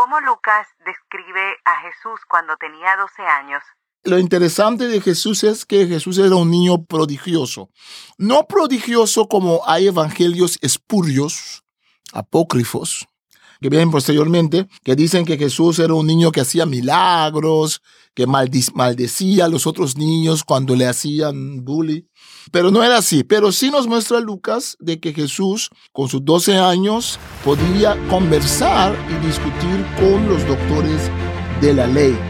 cómo Lucas describe a Jesús cuando tenía 12 años. Lo interesante de Jesús es que Jesús era un niño prodigioso. No prodigioso como hay evangelios espurios, apócrifos, que vienen posteriormente, que dicen que Jesús era un niño que hacía milagros, que maldecía a los otros niños cuando le hacían bullying. Pero no era así. Pero sí nos muestra Lucas de que Jesús, con sus 12 años, podía conversar y discutir con los doctores de la ley.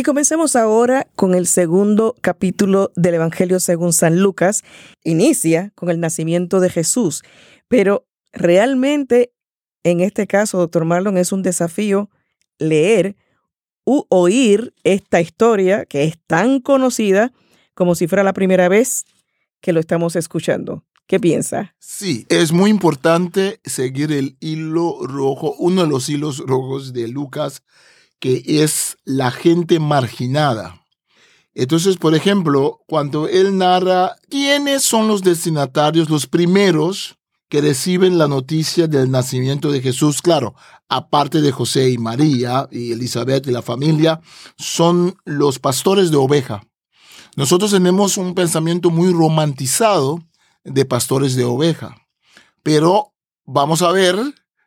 y comencemos ahora con el segundo capítulo del Evangelio según San Lucas. Inicia con el nacimiento de Jesús, pero realmente en este caso, doctor Marlon, es un desafío leer u oír esta historia que es tan conocida como si fuera la primera vez que lo estamos escuchando. ¿Qué piensa? Sí, es muy importante seguir el hilo rojo, uno de los hilos rojos de Lucas que es la gente marginada. Entonces, por ejemplo, cuando él narra quiénes son los destinatarios, los primeros que reciben la noticia del nacimiento de Jesús, claro, aparte de José y María y Elizabeth y la familia, son los pastores de oveja. Nosotros tenemos un pensamiento muy romantizado de pastores de oveja, pero vamos a ver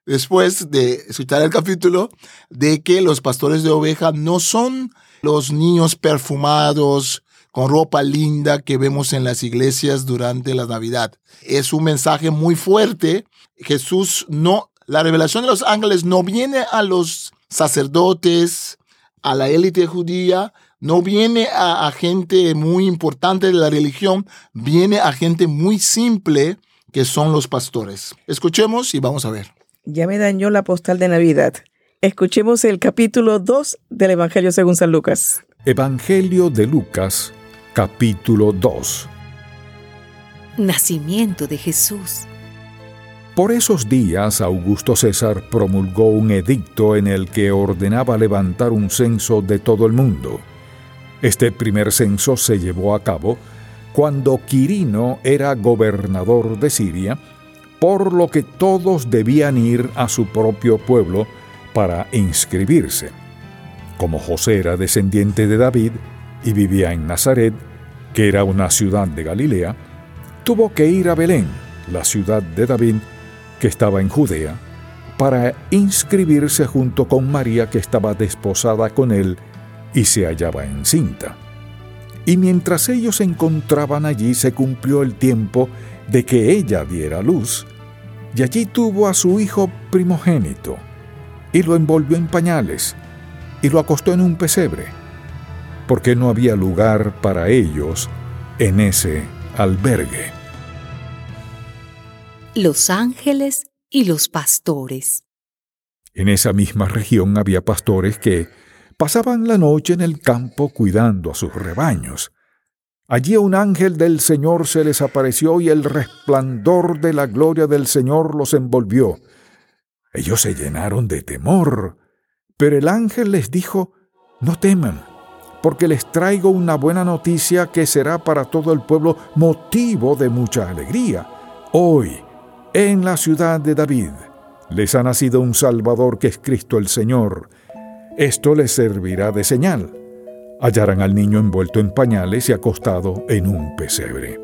después de escuchar el capítulo, de que los pastores de oveja no son los niños perfumados con ropa linda que vemos en las iglesias durante la Navidad. Es un mensaje muy fuerte. Jesús no, la revelación de los ángeles no viene a los sacerdotes, a la élite judía, no viene a, a gente muy importante de la religión, viene a gente muy simple que son los pastores. Escuchemos y vamos a ver. Ya me dañó la postal de Navidad. Escuchemos el capítulo 2 del Evangelio según San Lucas. Evangelio de Lucas, capítulo 2. Nacimiento de Jesús. Por esos días Augusto César promulgó un edicto en el que ordenaba levantar un censo de todo el mundo. Este primer censo se llevó a cabo cuando Quirino era gobernador de Siria por lo que todos debían ir a su propio pueblo para inscribirse. Como José era descendiente de David y vivía en Nazaret, que era una ciudad de Galilea, tuvo que ir a Belén, la ciudad de David, que estaba en Judea, para inscribirse junto con María que estaba desposada con él y se hallaba encinta. Y mientras ellos se encontraban allí se cumplió el tiempo de que ella diera luz, y allí tuvo a su hijo primogénito, y lo envolvió en pañales, y lo acostó en un pesebre, porque no había lugar para ellos en ese albergue. Los ángeles y los pastores. En esa misma región había pastores que pasaban la noche en el campo cuidando a sus rebaños. Allí un ángel del Señor se les apareció y el resplandor de la gloria del Señor los envolvió. Ellos se llenaron de temor, pero el ángel les dijo, no teman, porque les traigo una buena noticia que será para todo el pueblo motivo de mucha alegría. Hoy, en la ciudad de David, les ha nacido un Salvador que es Cristo el Señor. Esto les servirá de señal hallarán al niño envuelto en pañales y acostado en un pesebre.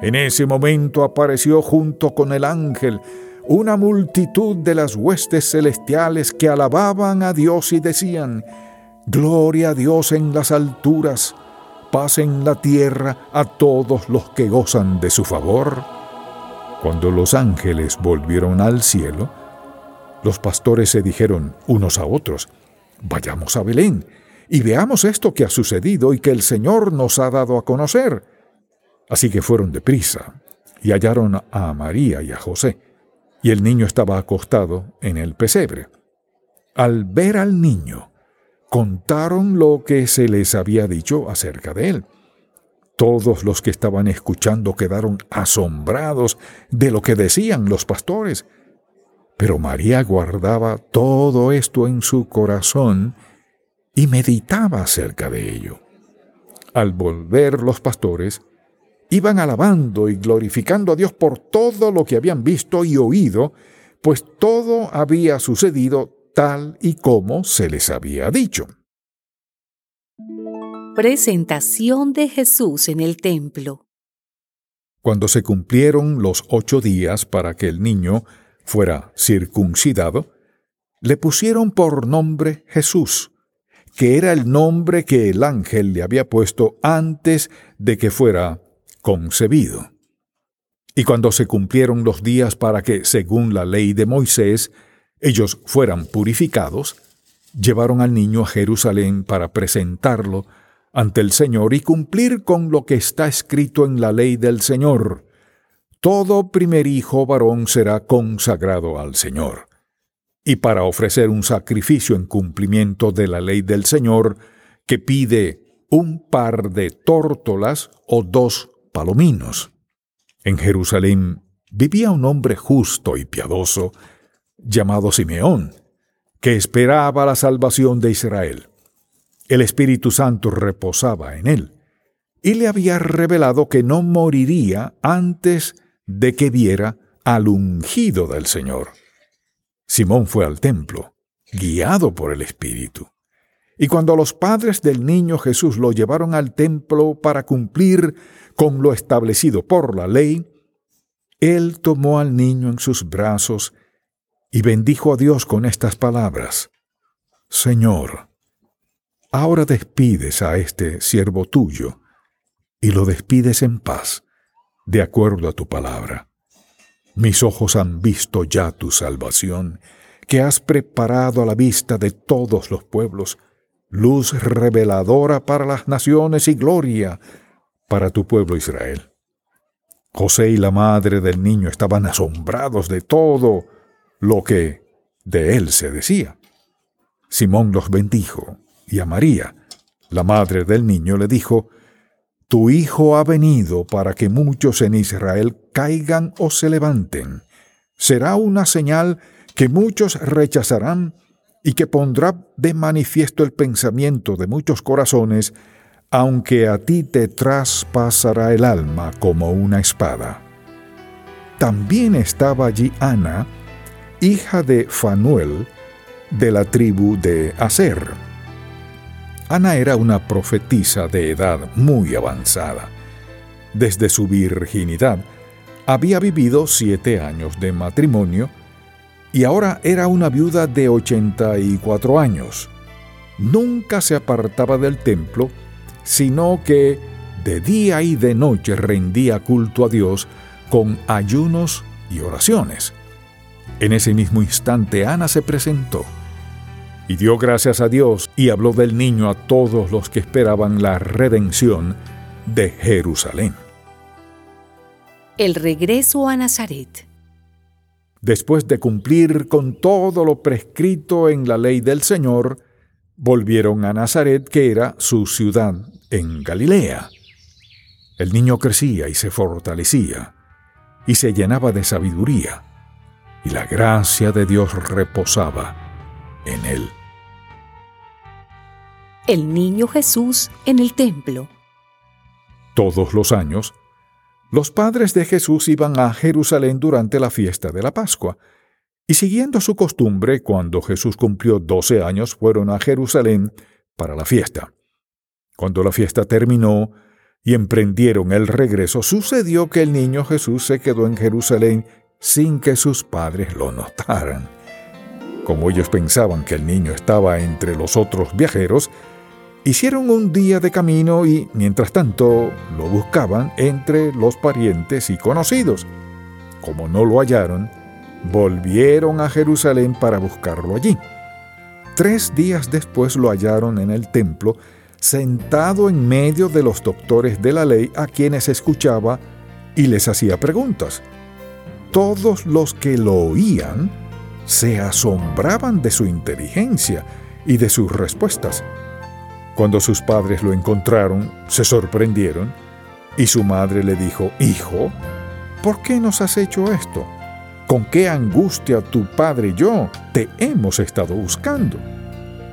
En ese momento apareció junto con el ángel una multitud de las huestes celestiales que alababan a Dios y decían, Gloria a Dios en las alturas, paz en la tierra a todos los que gozan de su favor. Cuando los ángeles volvieron al cielo, los pastores se dijeron unos a otros, Vayamos a Belén y veamos esto que ha sucedido y que el Señor nos ha dado a conocer. Así que fueron deprisa y hallaron a María y a José, y el niño estaba acostado en el pesebre. Al ver al niño, contaron lo que se les había dicho acerca de él. Todos los que estaban escuchando quedaron asombrados de lo que decían los pastores. Pero María guardaba todo esto en su corazón y meditaba acerca de ello. Al volver los pastores, iban alabando y glorificando a Dios por todo lo que habían visto y oído, pues todo había sucedido tal y como se les había dicho. Presentación de Jesús en el templo. Cuando se cumplieron los ocho días para que el niño fuera circuncidado, le pusieron por nombre Jesús, que era el nombre que el ángel le había puesto antes de que fuera concebido. Y cuando se cumplieron los días para que, según la ley de Moisés, ellos fueran purificados, llevaron al niño a Jerusalén para presentarlo ante el Señor y cumplir con lo que está escrito en la ley del Señor todo primer hijo varón será consagrado al Señor. Y para ofrecer un sacrificio en cumplimiento de la ley del Señor, que pide un par de tórtolas o dos palominos. En Jerusalén vivía un hombre justo y piadoso, llamado Simeón, que esperaba la salvación de Israel. El Espíritu Santo reposaba en él, y le había revelado que no moriría antes de que viera al ungido del Señor. Simón fue al templo, guiado por el Espíritu. Y cuando los padres del niño Jesús lo llevaron al templo para cumplir con lo establecido por la ley, él tomó al niño en sus brazos y bendijo a Dios con estas palabras. Señor, ahora despides a este siervo tuyo y lo despides en paz de acuerdo a tu palabra. Mis ojos han visto ya tu salvación, que has preparado a la vista de todos los pueblos, luz reveladora para las naciones y gloria para tu pueblo Israel. José y la madre del niño estaban asombrados de todo lo que de él se decía. Simón los bendijo, y a María, la madre del niño, le dijo, tu Hijo ha venido para que muchos en Israel caigan o se levanten. Será una señal que muchos rechazarán y que pondrá de manifiesto el pensamiento de muchos corazones, aunque a ti te traspasará el alma como una espada. También estaba allí Ana, hija de Fanuel, de la tribu de Aser Ana era una profetisa de edad muy avanzada. Desde su virginidad había vivido siete años de matrimonio y ahora era una viuda de 84 años. Nunca se apartaba del templo, sino que de día y de noche rendía culto a Dios con ayunos y oraciones. En ese mismo instante Ana se presentó y dio gracias a Dios y habló del niño a todos los que esperaban la redención de Jerusalén. El regreso a Nazaret. Después de cumplir con todo lo prescrito en la ley del Señor, volvieron a Nazaret, que era su ciudad en Galilea. El niño crecía y se fortalecía, y se llenaba de sabiduría, y la gracia de Dios reposaba en él el niño Jesús en el templo. Todos los años, los padres de Jesús iban a Jerusalén durante la fiesta de la Pascua, y siguiendo su costumbre, cuando Jesús cumplió doce años, fueron a Jerusalén para la fiesta. Cuando la fiesta terminó y emprendieron el regreso, sucedió que el niño Jesús se quedó en Jerusalén sin que sus padres lo notaran. Como ellos pensaban que el niño estaba entre los otros viajeros, Hicieron un día de camino y, mientras tanto, lo buscaban entre los parientes y conocidos. Como no lo hallaron, volvieron a Jerusalén para buscarlo allí. Tres días después lo hallaron en el templo, sentado en medio de los doctores de la ley a quienes escuchaba y les hacía preguntas. Todos los que lo oían se asombraban de su inteligencia y de sus respuestas. Cuando sus padres lo encontraron, se sorprendieron y su madre le dijo, Hijo, ¿por qué nos has hecho esto? ¿Con qué angustia tu padre y yo te hemos estado buscando?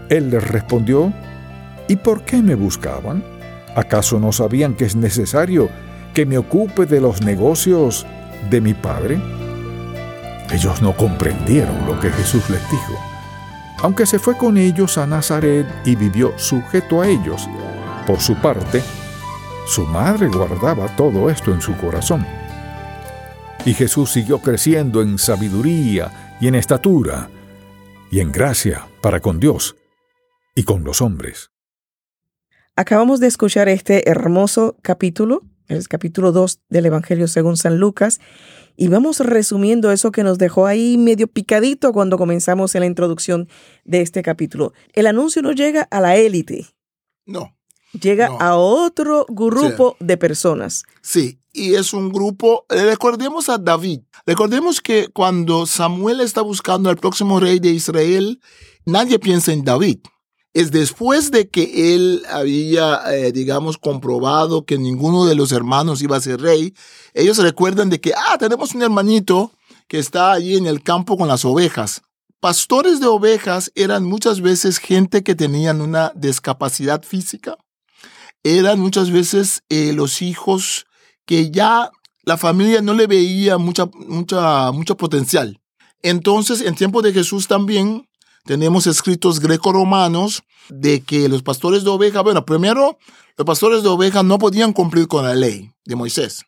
Él les respondió, ¿y por qué me buscaban? ¿Acaso no sabían que es necesario que me ocupe de los negocios de mi padre? Ellos no comprendieron lo que Jesús les dijo, aunque se fue con ellos a Nazaret y vivió sujeto a ellos. Por su parte, su madre guardaba todo esto en su corazón. Y Jesús siguió creciendo en sabiduría y en estatura y en gracia para con Dios y con los hombres. Acabamos de escuchar este hermoso capítulo, el capítulo 2 del Evangelio según San Lucas, y vamos resumiendo eso que nos dejó ahí medio picadito cuando comenzamos en la introducción de este capítulo. El anuncio no llega a la élite. No llega a otro grupo de personas. Sí, y es un grupo, eh, recordemos a David, recordemos que cuando Samuel está buscando al próximo rey de Israel, nadie piensa en David. Es después de que él había, eh, digamos, comprobado que ninguno de los hermanos iba a ser rey, ellos recuerdan de que, ah, tenemos un hermanito que está allí en el campo con las ovejas. Pastores de ovejas eran muchas veces gente que tenían una discapacidad física eran muchas veces eh, los hijos que ya la familia no le veía mucha, mucha, mucho potencial. Entonces, en tiempo de Jesús también tenemos escritos greco-romanos de que los pastores de ovejas, bueno, primero, los pastores de ovejas no podían cumplir con la ley de Moisés,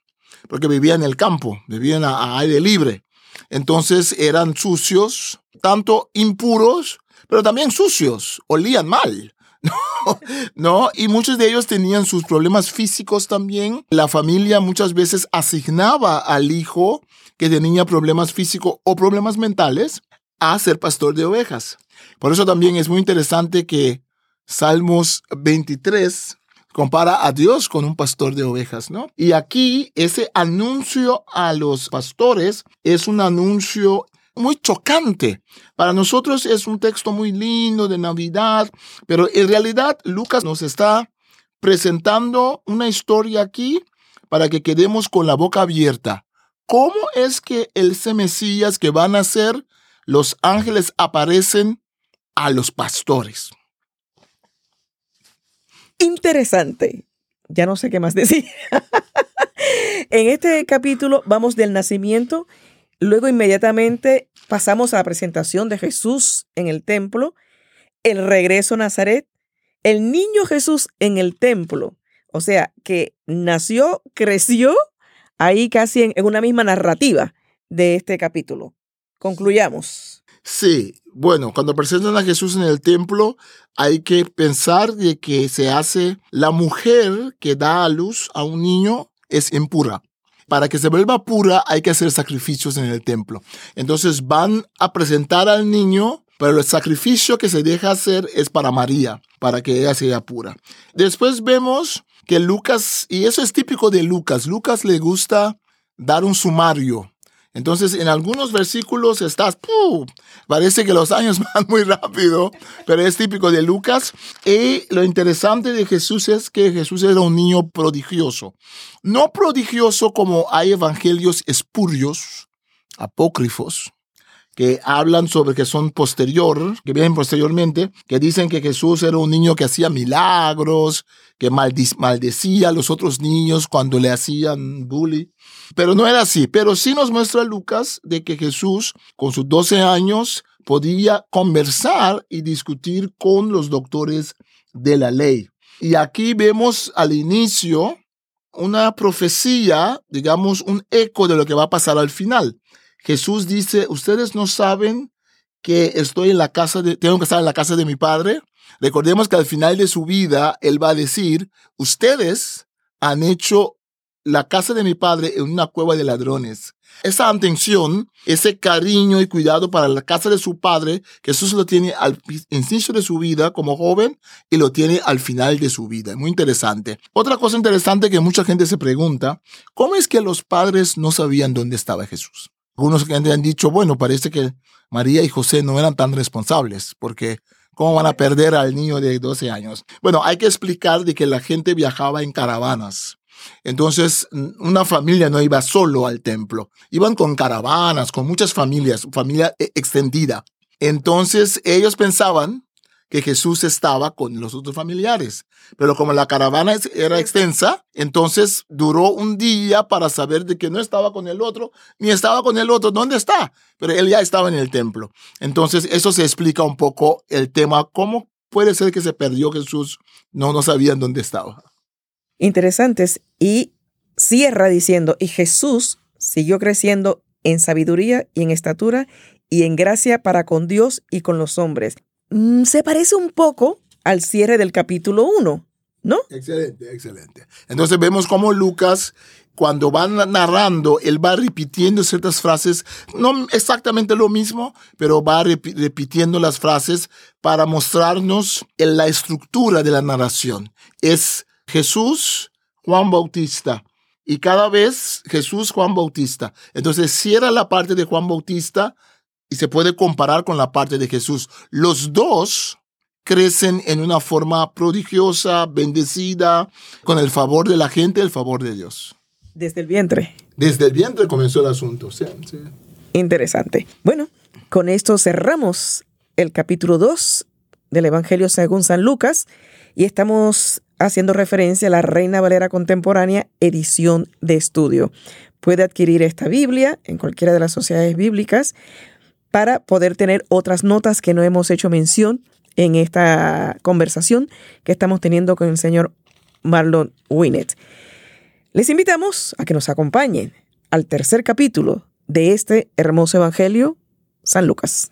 porque vivían en el campo, vivían a aire libre. Entonces eran sucios, tanto impuros, pero también sucios, olían mal. No, y muchos de ellos tenían sus problemas físicos también. La familia muchas veces asignaba al hijo que tenía problemas físicos o problemas mentales a ser pastor de ovejas. Por eso también es muy interesante que Salmos 23 compara a Dios con un pastor de ovejas, ¿no? Y aquí ese anuncio a los pastores es un anuncio muy chocante. Para nosotros es un texto muy lindo de Navidad, pero en realidad Lucas nos está presentando una historia aquí para que quedemos con la boca abierta. ¿Cómo es que el Mesías que van a ser los ángeles aparecen a los pastores? Interesante. Ya no sé qué más decir. en este capítulo vamos del nacimiento Luego inmediatamente pasamos a la presentación de Jesús en el templo, el regreso a Nazaret, el niño Jesús en el templo. O sea, que nació, creció ahí casi en, una misma narrativa de este capítulo. Concluyamos. Sí, bueno, cuando presentan a Jesús en el templo, hay que pensar de que se hace la mujer que da a luz a un niño es impura para que se vuelva pura hay que hacer sacrificios en el templo. Entonces van a presentar al niño, pero el sacrificio que se deja hacer es para María, para que ella sea pura. Después vemos que Lucas, y eso es típico de Lucas, Lucas le gusta dar un sumario entonces, en algunos versículos estás, parece que los años van muy rápido, pero es típico de Lucas. Y lo interesante de Jesús es que Jesús era un niño prodigioso. No prodigioso como hay evangelios espurios, apócrifos, que hablan sobre que son posterior, que vienen posteriormente, que dicen que Jesús era un niño que hacía milagros, que maldecía a los otros niños cuando le hacían bullying. Pero no era así. Pero sí nos muestra Lucas de que Jesús, con sus 12 años, podía conversar y discutir con los doctores de la ley. Y aquí vemos al inicio una profecía, digamos, un eco de lo que va a pasar al final. Jesús dice, ustedes no saben que estoy en la casa de, tengo que estar en la casa de mi padre. Recordemos que al final de su vida, él va a decir, ustedes han hecho la casa de mi padre en una cueva de ladrones. Esa atención, ese cariño y cuidado para la casa de su padre, Jesús lo tiene al inicio de su vida como joven y lo tiene al final de su vida. Muy interesante. Otra cosa interesante que mucha gente se pregunta, ¿cómo es que los padres no sabían dónde estaba Jesús? Algunos han dicho, bueno, parece que María y José no eran tan responsables porque ¿Cómo van a perder al niño de 12 años? Bueno, hay que explicar de que la gente viajaba en caravanas. Entonces, una familia no iba solo al templo, iban con caravanas, con muchas familias, familia e, extendida. Entonces, ellos pensaban que Jesús estaba con los otros familiares. Pero como la caravana era extensa, entonces duró un día para saber de que no estaba con el otro, ni estaba con el otro. ¿Dónde está? Pero él ya estaba en el templo. Entonces eso se explica un poco el tema, cómo puede ser que se perdió Jesús, no, no sabían dónde estaba. Interesantes. Y cierra diciendo, y Jesús siguió creciendo en sabiduría y en estatura y en gracia para con Dios y con los hombres. Mm, se parece un poco al cierre del capítulo 1, ¿no? Excelente, excelente. Entonces vemos cómo Lucas, cuando va narrando, él va repitiendo ciertas frases, no exactamente lo mismo, pero va repitiendo las frases para mostrarnos la estructura de la narración. Es Jesús, Juan Bautista, y cada vez Jesús, Juan Bautista. Entonces cierra la parte de Juan Bautista y se puede comparar con la parte de Jesús. Los dos crecen en una forma prodigiosa, bendecida, con el favor de la gente, el favor de Dios. Desde el vientre. Desde el vientre comenzó el asunto. Sí, Interesante. Bueno, con esto cerramos el capítulo 2 del Evangelio según San Lucas y estamos haciendo referencia a la Reina Valera Contemporánea, edición de estudio. Puede adquirir esta Biblia en cualquiera de las sociedades bíblicas para poder tener otras notas que no hemos hecho mención en esta conversación que estamos teniendo con el señor Marlon Winnet. Les invitamos a que nos acompañen al tercer capítulo de este hermoso Evangelio, San Lucas.